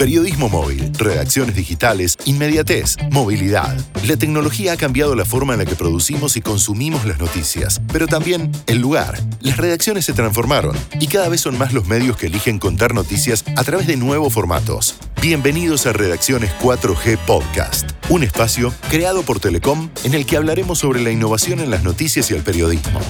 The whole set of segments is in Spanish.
Periodismo móvil, redacciones digitales, inmediatez, movilidad. La tecnología ha cambiado la forma en la que producimos y consumimos las noticias, pero también el lugar. Las redacciones se transformaron y cada vez son más los medios que eligen contar noticias a través de nuevos formatos. Bienvenidos a Redacciones 4G Podcast, un espacio creado por Telecom en el que hablaremos sobre la innovación en las noticias y el periodismo.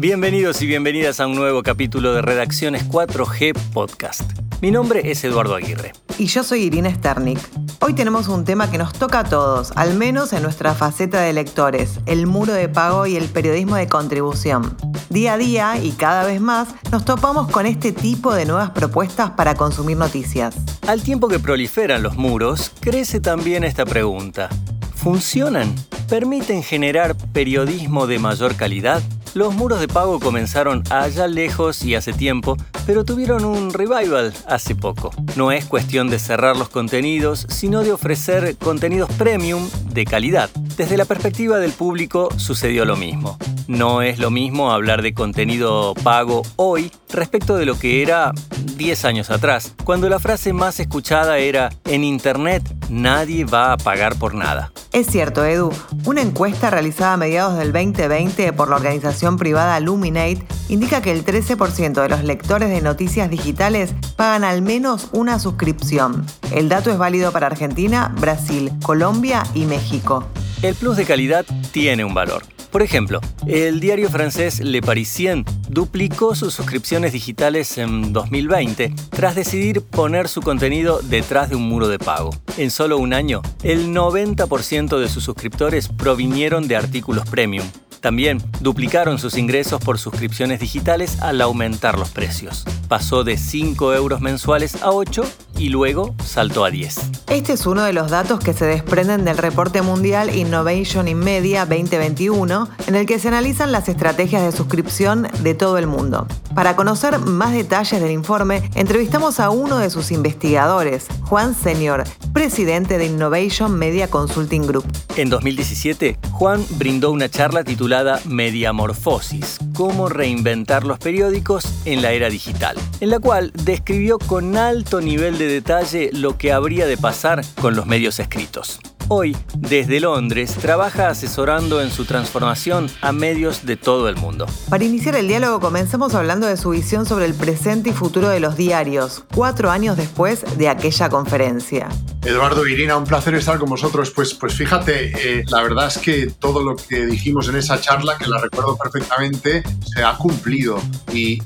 Bienvenidos y bienvenidas a un nuevo capítulo de Redacciones 4G Podcast. Mi nombre es Eduardo Aguirre. Y yo soy Irina Sternik. Hoy tenemos un tema que nos toca a todos, al menos en nuestra faceta de lectores, el muro de pago y el periodismo de contribución. Día a día y cada vez más nos topamos con este tipo de nuevas propuestas para consumir noticias. Al tiempo que proliferan los muros, crece también esta pregunta. ¿Funcionan? ¿Permiten generar periodismo de mayor calidad? Los muros de pago comenzaron allá lejos y hace tiempo, pero tuvieron un revival hace poco. No es cuestión de cerrar los contenidos, sino de ofrecer contenidos premium de calidad. Desde la perspectiva del público sucedió lo mismo. No es lo mismo hablar de contenido pago hoy respecto de lo que era 10 años atrás, cuando la frase más escuchada era en Internet nadie va a pagar por nada. Es cierto, Edu. Una encuesta realizada a mediados del 2020 por la organización privada Luminate indica que el 13% de los lectores de noticias digitales pagan al menos una suscripción. El dato es válido para Argentina, Brasil, Colombia y México. El plus de calidad tiene un valor. Por ejemplo, el diario francés Le Parisien duplicó sus suscripciones digitales en 2020 tras decidir poner su contenido detrás de un muro de pago. En solo un año, el 90% de sus suscriptores provinieron de artículos premium. También duplicaron sus ingresos por suscripciones digitales al aumentar los precios. Pasó de 5 euros mensuales a 8 y luego saltó a 10. Este es uno de los datos que se desprenden del reporte mundial Innovation in Media 2021, en el que se analizan las estrategias de suscripción de todo el mundo. Para conocer más detalles del informe, entrevistamos a uno de sus investigadores, Juan Senior, presidente de Innovation Media Consulting Group. En 2017, Juan brindó una charla titulada Mediamorfosis, cómo reinventar los periódicos en la era digital, en la cual describió con alto nivel de detalle lo que habría de pasar con los medios escritos. Hoy, desde Londres, trabaja asesorando en su transformación a medios de todo el mundo. Para iniciar el diálogo, comencemos hablando de su visión sobre el presente y futuro de los diarios, cuatro años después de aquella conferencia. Eduardo Irina, un placer estar con vosotros. Pues, pues fíjate, eh, la verdad es que todo lo que dijimos en esa charla, que la recuerdo perfectamente, se ha cumplido. Y,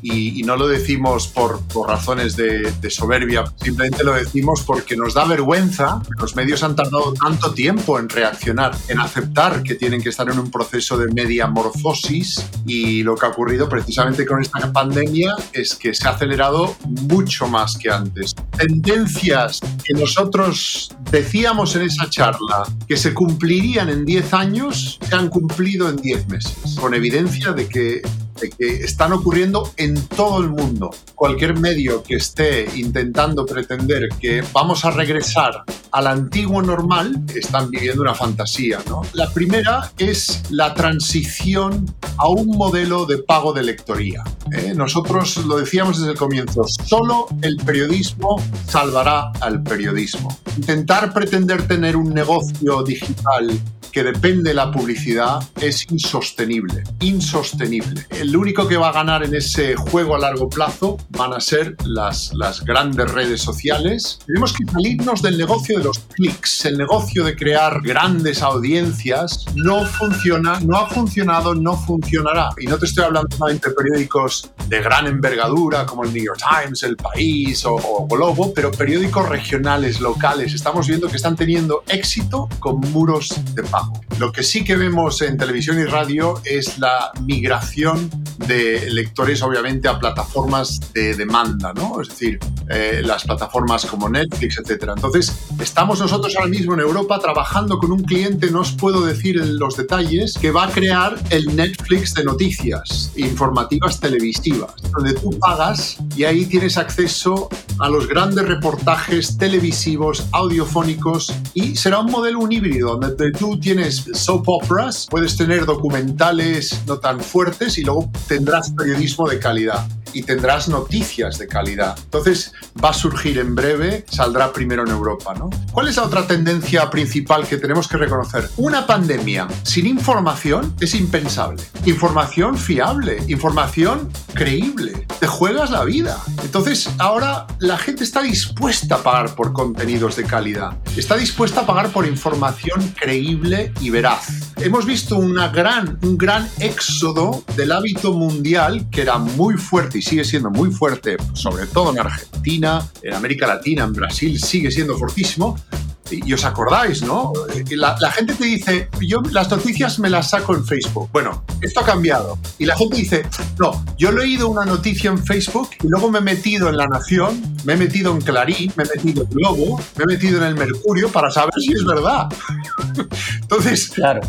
no lo decimos por, por razones de, de, soberbia, simplemente lo decimos porque nos da vergüenza. Los medios han tardado tanto tiempo en reaccionar, en aceptar que tienen que estar en un proceso de mediamorfosis y lo que ha ocurrido precisamente con esta pandemia es que se ha acelerado mucho más que antes. Tendencias que nosotros decíamos en esa charla que se cumplirían en 10 años, se han cumplido en 10 meses, con evidencia de que que están ocurriendo en todo el mundo. Cualquier medio que esté intentando pretender que vamos a regresar al antiguo normal, están viviendo una fantasía. ¿no? La primera es la transición a un modelo de pago de lectoría. ¿eh? Nosotros lo decíamos desde el comienzo, solo el periodismo salvará al periodismo. Intentar pretender tener un negocio digital que depende de la publicidad es insostenible, insostenible. El único que va a ganar en ese juego a largo plazo van a ser las, las grandes redes sociales. Tenemos que salirnos del negocio de los clics, el negocio de crear grandes audiencias. No funciona, no ha funcionado, no funcionará. Y no te estoy hablando solamente de periódicos de gran envergadura como el New York Times, El País o, o Globo, pero periódicos regionales, locales. Estamos viendo que están teniendo éxito con muros de pago. Lo que sí que vemos en televisión y radio es la migración de lectores, obviamente, a plataformas de demanda, ¿no? Es decir, eh, las plataformas como Netflix, etc. Entonces, estamos nosotros ahora mismo en Europa trabajando con un cliente, no os puedo decir los detalles, que va a crear el Netflix de noticias informativas televisivas, donde tú pagas y ahí tienes acceso a los grandes reportajes televisivos, audiofónicos y será un modelo un híbrido, donde tú tienes tienes soap operas, puedes tener documentales no tan fuertes y luego tendrás periodismo de calidad. Y tendrás noticias de calidad. Entonces va a surgir en breve, saldrá primero en Europa. ¿no? ¿Cuál es la otra tendencia principal que tenemos que reconocer? Una pandemia sin información es impensable. Información fiable, información creíble. Te juegas la vida. Entonces ahora la gente está dispuesta a pagar por contenidos de calidad. Está dispuesta a pagar por información creíble y veraz. Hemos visto una gran, un gran éxodo del hábito mundial que era muy fuerte sigue siendo muy fuerte, sobre todo en Argentina, en América Latina, en Brasil, sigue siendo fortísimo, y os acordáis, ¿no? La, gente te dice, yo las noticias me las saco en Facebook. Bueno, esto ha cambiado. Y la gente dice, no, yo he leído una noticia en Facebook y luego me he metido en La Nación, me he metido en Clarín, me he metido en Globo, me he metido en el Mercurio para saber si es verdad. Entonces, claro.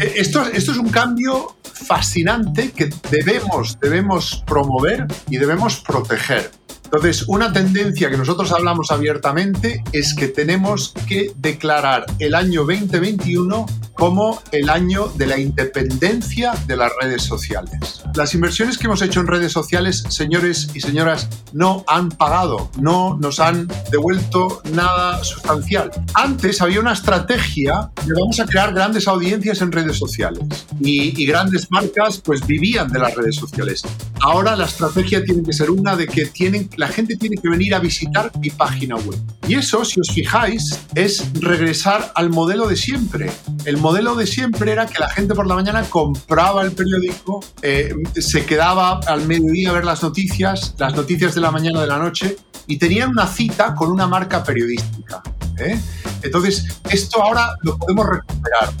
Eh, esto, esto es un cambio fascinante que debemos, debemos promover y debemos proteger. Entonces, una tendencia que nosotros hablamos abiertamente es que tenemos que declarar el año 2021 como el año de la independencia de las redes sociales. Las inversiones que hemos hecho en redes sociales, señores y señoras, no han pagado, no nos han devuelto nada sustancial. Antes había una estrategia de vamos a crear grandes audiencias en redes sociales y, y grandes marcas pues vivían de las redes sociales. Ahora la estrategia tiene que ser una de que tienen, la gente tiene que venir a visitar mi página web. Y eso, si os fijáis, es regresar al modelo de siempre. El modelo de siempre era que la gente por la mañana compraba el periódico, eh, se quedaba al mediodía a ver las noticias, las noticias de la mañana de la noche, y tenían una cita con una marca periodística. ¿eh? Entonces, esto ahora lo podemos recuperar.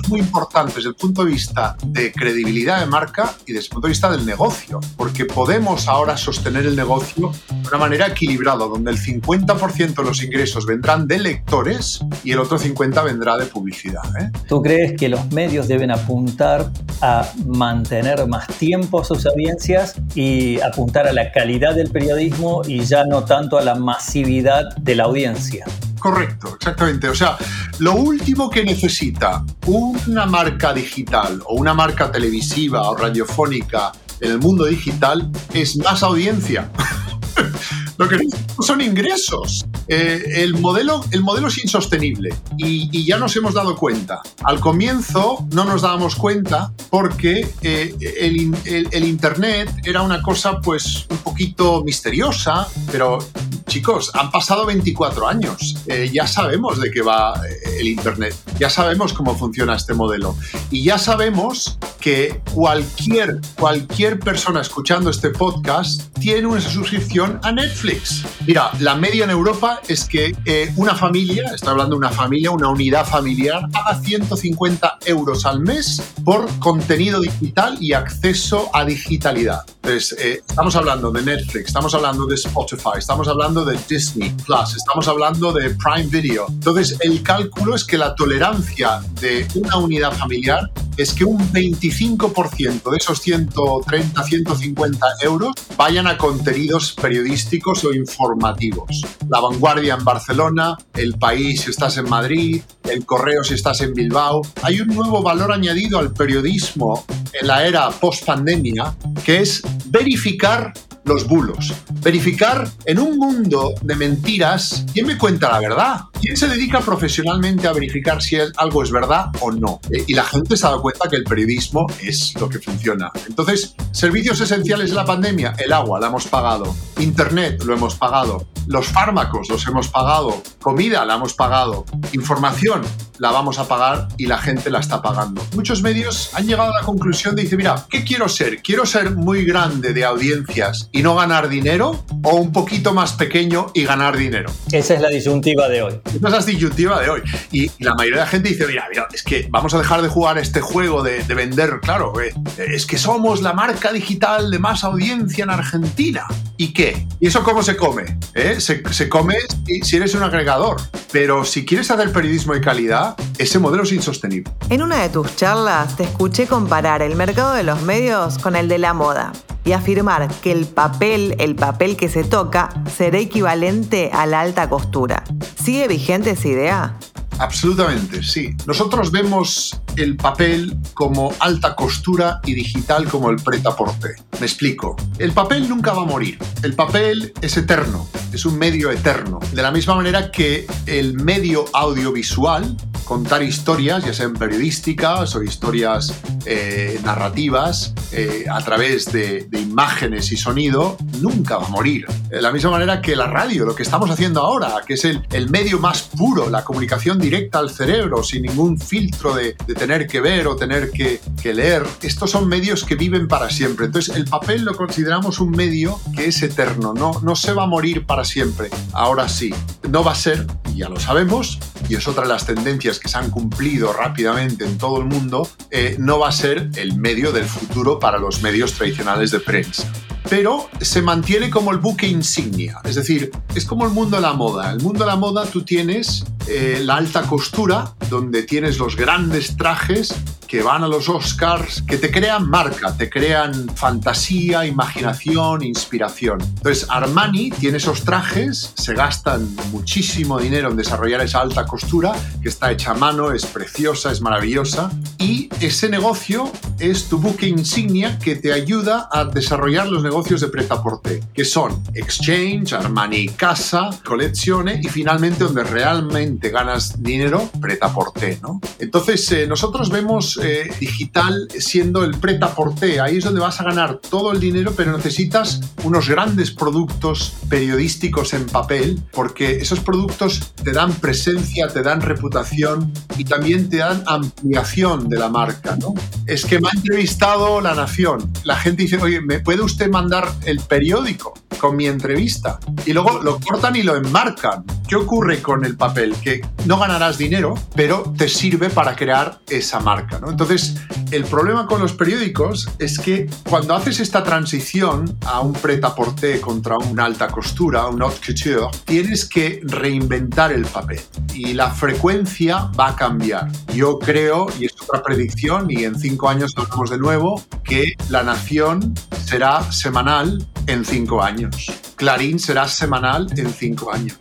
Es muy importante desde el punto de vista de credibilidad de marca y desde el punto de vista del negocio, porque podemos ahora sostener el negocio de una manera equilibrada, donde el 50% de los ingresos vendrán de lectores y el otro 50% vendrá de publicidad. ¿eh? ¿Tú crees que los medios deben apuntar a mantener más tiempo sus audiencias y apuntar a la calidad del periodismo y ya no tanto a la masividad de la audiencia? Correcto, exactamente. O sea, lo último que necesita una marca digital o una marca televisiva o radiofónica en el mundo digital es más audiencia. lo que son ingresos. Eh, el, modelo, el modelo es insostenible y, ya nos hemos dado cuenta. Al comienzo no nos dábamos cuenta porque eh, el, el, Internet era una cosa pues un poquito misteriosa, pero chicos, han pasado 24 años. Eh, ya sabemos de qué va el Internet, ya sabemos cómo funciona este modelo y ya sabemos que cualquier, cualquier persona escuchando este podcast tiene una suscripción a Netflix. Mira, la media en Europa es que eh, una familia, estoy hablando de una familia, una unidad familiar, paga 150 euros al mes por contenido digital y acceso a digitalidad. Entonces, eh, estamos hablando de Netflix, estamos hablando de Spotify, estamos hablando de Disney Plus, estamos hablando de Prime Video. Entonces, el cálculo es que la tolerancia de una unidad familiar es que un 25% de esos 130, 150 euros vayan a contenidos periodísticos o informativos. La vanguardia en Barcelona, el país si estás en Madrid, el correo si estás en Bilbao. Hay un nuevo valor añadido al periodismo en la era post-pandemia, que es verificar los bulos. Verificar en un mundo de mentiras quién me cuenta la verdad. ¿Quién se dedica profesionalmente a verificar si algo es verdad o no? Eh, y la gente se ha dado cuenta que el periodismo es lo que funciona. Entonces, servicios esenciales de la pandemia, el agua la hemos pagado, Internet lo hemos pagado, los fármacos los hemos pagado, comida la hemos pagado, información la vamos a pagar y la gente la está pagando. Muchos medios han llegado a la conclusión de decir, mira, ¿qué quiero ser? ¿Quiero ser muy grande de audiencias y no ganar dinero o un poquito más pequeño y ganar dinero? Esa es la disyuntiva de hoy. Esa es la disyuntiva de hoy. Y, la mayoría de la gente dice, mira, mira, es que vamos a dejar de jugar este juego de, vender, claro, eh, es que somos la marca digital de más audiencia en Argentina. ¿Y qué? ¿Y eso cómo se come? ¿Eh? Se, se come si eres un agregador. Pero si quieres hacer periodismo de calidad, ese modelo es insostenible. En una de tus charlas te escuché comparar el mercado de los medios con el de la moda y afirmar que el papel, el papel que se toca, será equivalente a la alta costura. ¿Sigue vigente esa idea? Absolutamente, sí. Nosotros vemos el papel como alta costura y digital como el preta porte. Me explico. El papel nunca va a morir. El papel es eterno, es un medio eterno. De la misma manera que el medio audiovisual contar historias, ya sean periodísticas o historias eh, narrativas, eh, a través de, imágenes y sonido, nunca va a morir. De la misma manera que la radio, lo que estamos haciendo ahora, que es el, el medio más puro, la comunicación directa al cerebro, sin ningún filtro de, de tener que ver o tener que, que, leer, estos son medios que viven para siempre. Entonces, el papel lo consideramos un medio que es eterno, no, no se va a morir para siempre. Ahora sí, no va a ser, ya lo sabemos, y es otra de las tendencias que se han cumplido rápidamente en todo el mundo, eh, no va a ser el medio del futuro para los medios tradicionales de prensa pero se mantiene como el buque insignia. Es decir, es como el mundo de la moda. El mundo de la moda tú tienes eh, la alta costura, donde tienes los grandes trajes que van a los Oscars, que te crean marca, te crean fantasía, imaginación, inspiración. Entonces, Armani tiene esos trajes, se gastan muchísimo dinero en desarrollar esa alta costura, que está hecha a mano, es preciosa, es maravillosa, y ese negocio es tu buque insignia que te ayuda a desarrollar los negocios de pretaporte, que son Exchange, Armani Casa, Coleccione y finalmente donde realmente ganas dinero, pretaporte, ¿no? Entonces, eh, nosotros vemos eh, digital siendo el preta porté. Ahí es donde vas a ganar todo el dinero, pero necesitas unos grandes productos periodísticos en papel, porque esos productos te dan presencia, te dan reputación y también te dan ampliación de la marca. ¿no? Es que me ha entrevistado La Nación. La gente dice, oye, ¿me puede usted mandar el periódico? con mi entrevista. Y luego lo cortan y lo enmarcan. ¿Qué ocurre con el papel? Que no ganarás dinero, pero te sirve para crear esa marca. ¿no? Entonces, el problema con los periódicos es que cuando haces esta transición a un prêt-à-porter contra una alta costura, un haute couture, tienes que reinventar el papel y la frecuencia va a cambiar. Yo creo, y es otra predicción, y en cinco años hablamos de nuevo, que La Nación será semanal en cinco años. Clarín será semanal en cinco años.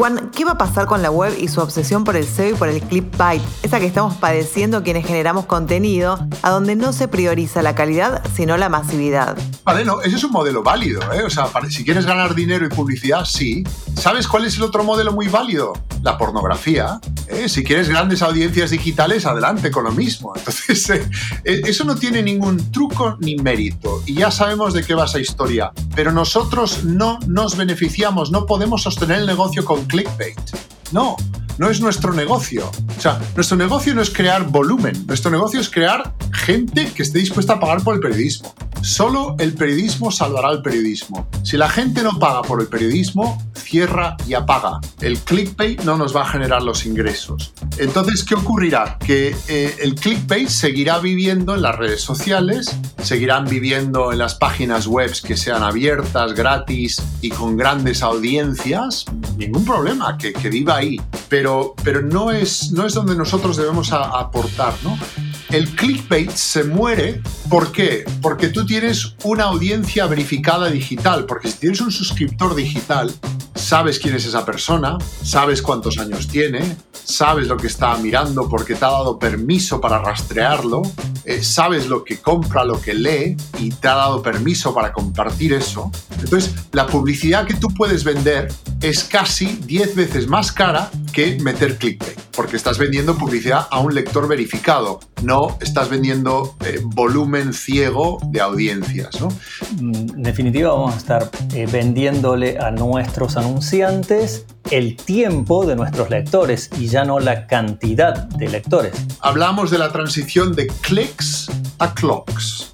Juan, ¿qué va a pasar con la web y su obsesión por el SEO y por el clickbait? Esa que estamos padeciendo quienes generamos contenido, a donde no se prioriza la calidad, sino la masividad. Vale, no, ese es un modelo válido, ¿eh? O sea, si quieres ganar dinero y publicidad, sí. ¿Sabes cuál es el otro modelo muy válido? La pornografía. ¿eh? Si quieres grandes audiencias digitales, adelante con lo mismo. Entonces, eh, eh, eso no tiene ningún truco ni mérito. Y ya sabemos de qué va esa historia. Pero nosotros no nos beneficiamos, no podemos sostener el negocio con clickbait. No, no es nuestro negocio. O sea, nuestro negocio no es crear volumen, nuestro negocio es crear gente que esté dispuesta a pagar por el periodismo. Solo el periodismo salvará el periodismo. Si la gente no paga por el periodismo, cierra y apaga. El clickbait no nos va a generar los ingresos. Entonces, ¿qué ocurrirá? Que eh, el clickbait seguirá viviendo en las redes sociales, seguirán viviendo en las páginas web que sean abiertas, gratis y con grandes audiencias. Ningún problema, que, que viva ahí. Pero, pero no, es, no es donde nosotros debemos aportar, ¿no? El clickbait se muere, ¿por qué? Porque tú tienes una audiencia verificada digital, porque si tienes un suscriptor digital, sabes quién es esa persona, sabes cuántos años tiene, sabes lo que está mirando porque te ha dado permiso para rastrearlo, eh, sabes lo que compra, lo que lee y te ha dado permiso para compartir eso. Entonces, la publicidad que tú puedes vender es casi 10 veces más cara que meter clickbait, porque estás vendiendo publicidad a un lector verificado, no estás vendiendo eh, volumen ciego de audiencias. ¿no? Mm, en definitiva, vamos a estar eh, vendiéndole a nuestros anunciantes el tiempo de nuestros lectores y ya no la cantidad de lectores. Hablamos de la transición de clicks a clocks.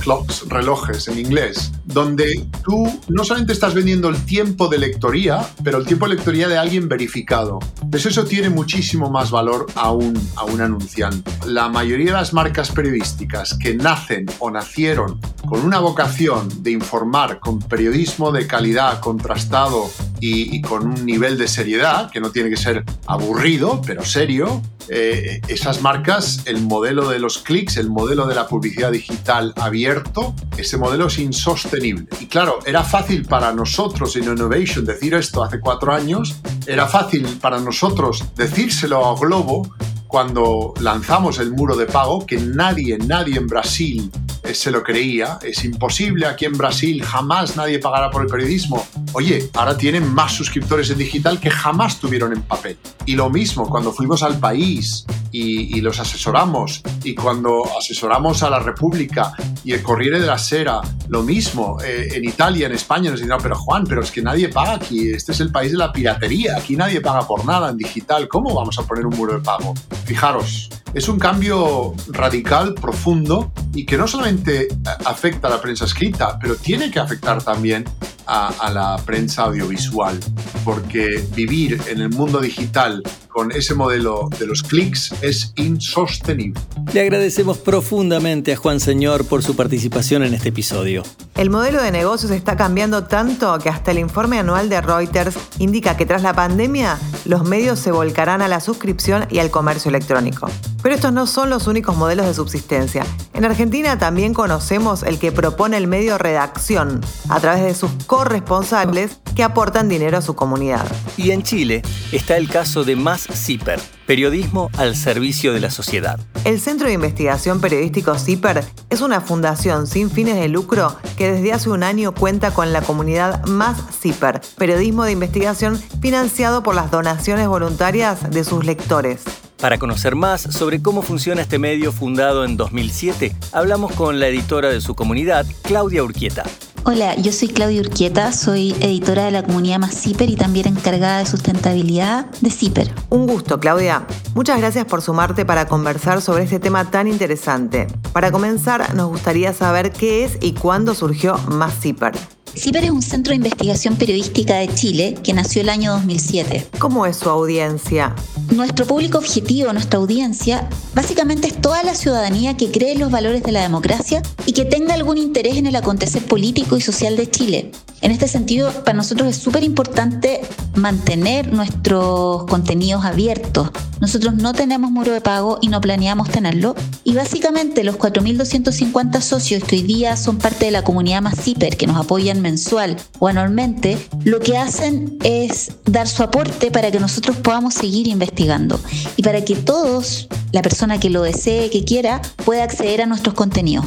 Clocks, relojes en inglés, donde tú no solamente estás vendiendo el tiempo de lectoría, pero el tiempo de lectoría de alguien verificado. Pues eso tiene muchísimo más valor a un, a un anunciante. La mayoría de las marcas periodísticas que nacen o nacieron con una vocación de informar con periodismo de calidad, contrastado y, con un nivel de seriedad, que no tiene que ser aburrido, pero serio, eh, esas marcas, el modelo de los clics, el modelo de la publicidad digital abierto, ese modelo es insostenible. Y claro, era fácil para nosotros en Innovation decir esto hace cuatro años, era fácil para nosotros decírselo a Globo cuando lanzamos el muro de pago, que nadie, nadie en Brasil se lo creía. Es imposible aquí en Brasil, jamás nadie pagará por el periodismo. Oye, ahora tienen más suscriptores en digital que jamás tuvieron en papel. Y lo mismo, cuando fuimos al país y, los asesoramos, y cuando asesoramos a la República y el Corriere de la Sera, lo mismo, eh, en Italia, en España, nos dicen, pero Juan, pero es que nadie paga aquí, este es el país de la piratería, aquí nadie paga por nada en digital, ¿cómo vamos a poner un muro de pago? Fijaros, es un cambio radical, profundo y que no solamente afecta a la prensa escrita, pero tiene que afectar también a, la prensa audiovisual, porque vivir en el mundo digital con ese modelo de los clics es insostenible. Le agradecemos profundamente a Juan Señor por su participación en este episodio. El modelo de negocios está cambiando tanto que hasta el informe anual de Reuters indica que tras la pandemia los medios se volcarán a la suscripción y al comercio electrónico. Pero estos no son los únicos modelos de subsistencia. En Argentina también conocemos el que propone el medio Redacción, a través de sus corresponsables que aportan dinero a su comunidad. Y en Chile está el caso de Más Zipper, periodismo al servicio de la sociedad. El Centro de Investigación Periodístico CIPER es una fundación sin fines de lucro que desde hace un año cuenta con la comunidad Más CIPER, periodismo de investigación financiado por las donaciones voluntarias de sus lectores. Para conocer más sobre cómo funciona este medio fundado en 2007, hablamos con la editora de su comunidad, Claudia Urquieta. Hola, yo soy Claudia Urquieta, soy editora de la comunidad Más CIPER y también encargada de sustentabilidad de CIPER. Un gusto, Claudia. Muchas gracias por sumarte para conversar sobre este tema tan interesante. Para comenzar, nos gustaría saber qué es y cuándo surgió Más CIPER. CIPER es un centro de investigación periodística de Chile que nació el año 2007. ¿Cómo es su audiencia? Nuestro público objetivo, nuestra audiencia, básicamente es toda la ciudadanía que cree en los valores de la democracia y que tenga algún interés en el acontecer político y social de Chile. En este sentido, para nosotros es súper importante mantener nuestros contenidos abiertos. Nosotros no tenemos muro de pago y no planeamos tenerlo. Y básicamente los 4.250 socios que hoy día son parte de la comunidad más CIPER, que nos apoyan mensual o anualmente, lo que hacen es dar su aporte para que nosotros podamos seguir investigando y para que todos, la persona que lo desee, que quiera, pueda acceder a nuestros contenidos.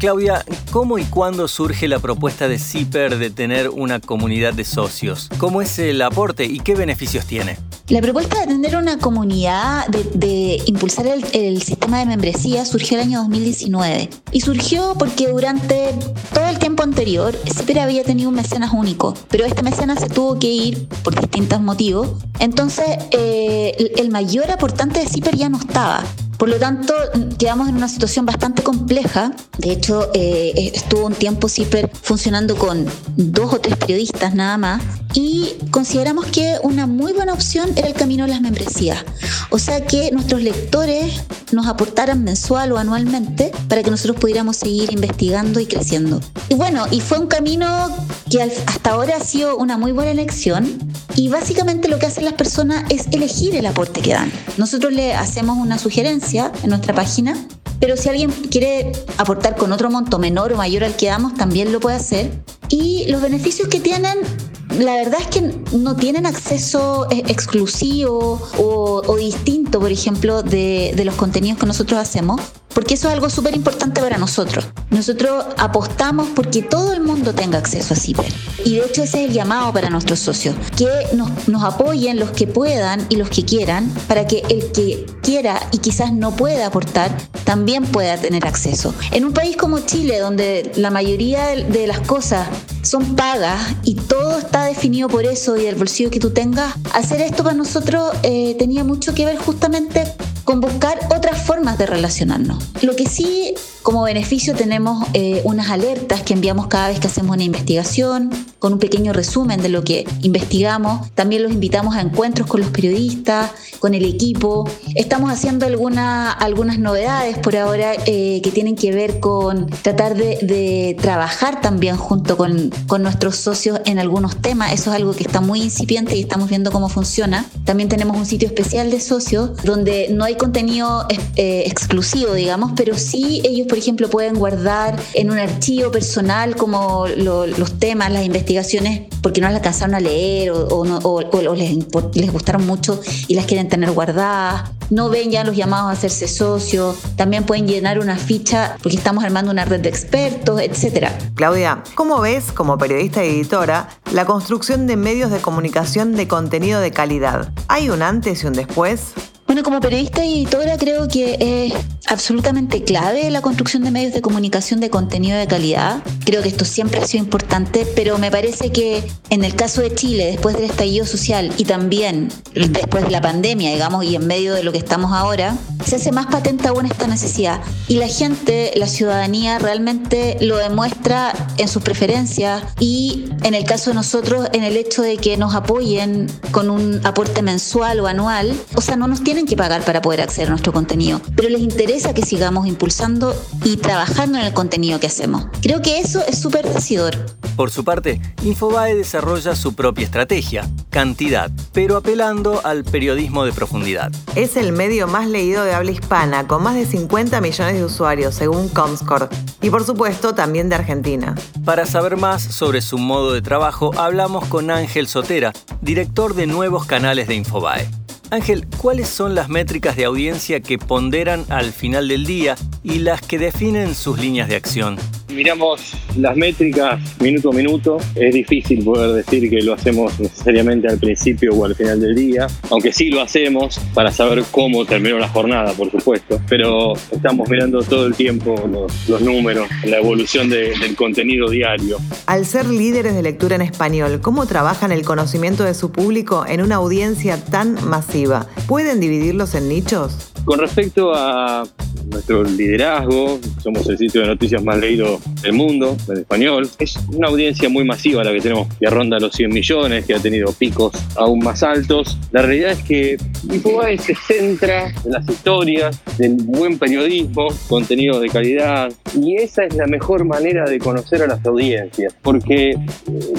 Claudia, ¿cómo y cuándo surge la propuesta de CIPER de tener una comunidad de socios? ¿Cómo es el aporte y qué beneficios tiene? La propuesta de tener una comunidad, de, impulsar el, sistema de membresía, surgió el año 2019. Y surgió porque durante todo el tiempo anterior, CIPER había tenido un mecenas único, pero este mecenas se tuvo que ir por distintos motivos. Entonces, eh, el mayor aportante de CIPER ya no estaba. Por lo tanto, quedamos en una situación bastante compleja. De hecho, eh, estuvo un tiempo CIPER funcionando con dos o tres periodistas nada más y consideramos que una muy buena opción era el camino de las membresías. O sea que nuestros lectores nos aportaran mensual o anualmente para que nosotros pudiéramos seguir investigando y creciendo. Y bueno, y fue un camino que hasta ahora ha sido una muy buena elección y básicamente lo que hacen las personas es elegir el aporte que dan. Nosotros le hacemos una sugerencia en nuestra página, pero si alguien quiere aportar con otro monto menor o mayor al que damos, también lo puede hacer. Y los beneficios que tienen la verdad es que no tienen acceso eh, exclusivo o, distinto, por ejemplo, de, de, los contenidos que nosotros hacemos porque eso es algo súper importante para nosotros. Nosotros apostamos porque todo el mundo tenga acceso a CIPER. Y de hecho ese es el llamado para nuestros socios, que nos, apoyen los que puedan y los que quieran, para que el que quiera y quizás no pueda aportar, también pueda tener acceso. En un país como Chile, donde la mayoría de las cosas son pagas y todo está definido por eso y del bolsillo que tú tengas, hacer esto para nosotros eh, tenía mucho que ver justamente con buscar otras formas de relacionarnos. Lo que sí, como beneficio, tenemos eh, unas alertas que enviamos cada vez que hacemos una investigación, con un pequeño resumen de lo que investigamos. También los invitamos a encuentros con los periodistas, con el equipo. Estamos haciendo alguna, algunas novedades por ahora eh, que tienen que ver con tratar de, trabajar también junto con, con nuestros socios en algunos temas. Eso es algo que está muy incipiente y estamos viendo cómo funciona. También tenemos un sitio especial de socios donde no hay contenido eh, exclusivo, digamos, pero sí ellos, por ejemplo, pueden guardar en un archivo personal como los temas, las investigaciones, porque no las alcanzaron a leer o, les, les gustaron mucho y las quieren tener guardadas. No ven ya los llamados a hacerse socios. También pueden llenar una ficha porque estamos armando una red de expertos, etcétera. Claudia, ¿cómo ves, como periodista y editora, la construcción de medios de comunicación de contenido de calidad? ¿Hay un antes y un después? Bueno, como periodista y editora creo que es absolutamente clave la construcción de medios de comunicación de contenido de calidad. Creo que esto siempre ha sido importante, pero me parece que en el caso de Chile, después del estallido social y también después de la pandemia, digamos, y en medio de lo que estamos ahora, se hace más patente aún esta necesidad. Y la gente, la ciudadanía realmente lo demuestra en sus preferencias y en el caso de nosotros, en el hecho de que nos apoyen con un aporte mensual o anual. O sea, no nos tienen que pagar para poder acceder a nuestro contenido, pero les interesa que sigamos impulsando y trabajando en el contenido que hacemos. Creo que eso es súper decidor. Por su parte, Infobae desarrolla su propia estrategia, cantidad, pero apelando al periodismo de profundidad. Es el medio más leído de habla hispana, con más de 50 millones de usuarios, según Comscore, y por supuesto también de Argentina. Para saber más sobre su modo de trabajo, hablamos con Ángel Sotera, director de nuevos canales de Infobae. Ángel, ¿cuáles son las métricas de audiencia que ponderan al final del día y las que definen sus líneas de acción? Miramos las métricas minuto a minuto. Es difícil poder decir que lo hacemos necesariamente al principio o al final del día, aunque sí lo hacemos para saber cómo terminó la jornada, por supuesto. Pero estamos mirando todo el tiempo los, números, la evolución del contenido diario. Al ser líderes de lectura en español, ¿cómo trabajan el conocimiento de su público en una audiencia tan masiva? ¿Pueden dividirlos en nichos? Con respecto a nuestro liderazgo, somos el sitio de noticias más leído del mundo, en español. Es una audiencia muy masiva la que tenemos, que ronda los 100 millones, que ha tenido picos aún más altos. La realidad es que Infobae se centra en las historias, del buen periodismo, contenido de calidad, y esa es la mejor manera de conocer a las audiencias, porque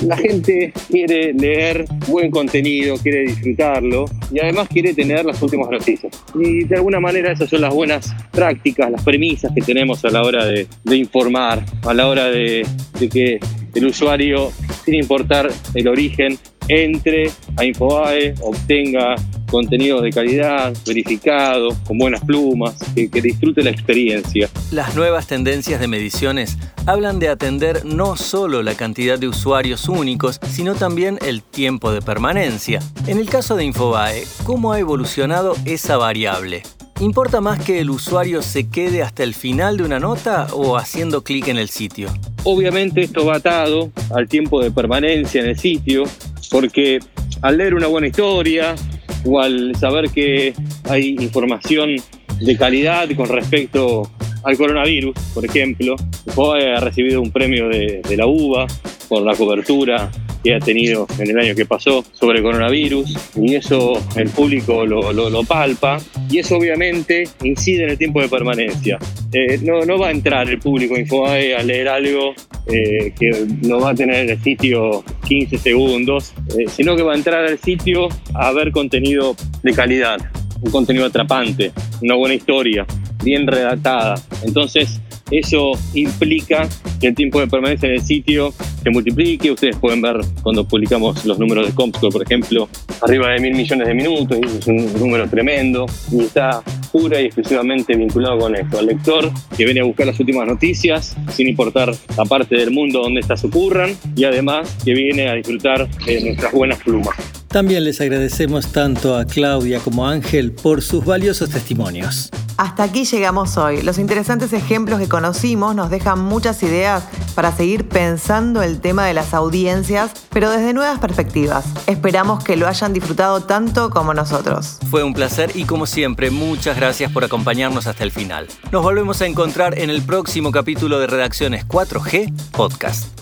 la gente quiere leer buen contenido, quiere disfrutarlo y además quiere tener las últimas noticias. Y de alguna manera esas son las buenas prácticas, las premisas que tenemos a la hora de, informar, a la hora de, de que el usuario, sin importar el origen, entre a Infobae, obtenga contenido de calidad, verificado, con buenas plumas, que, que, disfrute la experiencia. Las nuevas tendencias de mediciones hablan de atender no solo la cantidad de usuarios únicos, sino también el tiempo de permanencia. En el caso de Infobae, ¿cómo ha evolucionado esa variable? ¿Importa más que el usuario se quede hasta el final de una nota o haciendo clic en el sitio? Obviamente esto va atado al tiempo de permanencia en el sitio, porque al leer una buena historia o al saber que hay información de calidad con respecto al coronavirus, por ejemplo, ha recibido un premio de, de la UBA por la cobertura que ha tenido en el año que pasó sobre el coronavirus y eso el público lo, lo, palpa y eso obviamente incide en el tiempo de permanencia. Eh, no, no va a entrar el público Infobae a leer algo eh, que no va a tener en el sitio 15 segundos, eh, sino que va a entrar al sitio a ver contenido de calidad, un contenido atrapante, una buena historia, bien redactada. Entonces, eso implica que el tiempo de permanencia en el sitio se multiplique. Ustedes pueden ver cuando publicamos los números de Comscore, por ejemplo, arriba de mil millones de minutos, es un número tremendo y está pura y exclusivamente vinculado con esto, al lector que viene a buscar las últimas noticias sin importar la parte del mundo donde estas ocurran y además que viene a disfrutar de nuestras buenas plumas. También les agradecemos tanto a Claudia como a Ángel por sus valiosos testimonios. Hasta aquí llegamos hoy. Los interesantes ejemplos que conocimos nos dejan muchas ideas para seguir pensando el tema de las audiencias, pero desde nuevas perspectivas. Esperamos que lo hayan disfrutado tanto como nosotros. Fue un placer y como siempre, muchas gracias por acompañarnos hasta el final. Nos volvemos a encontrar en el próximo capítulo de Redacciones 4G Podcast.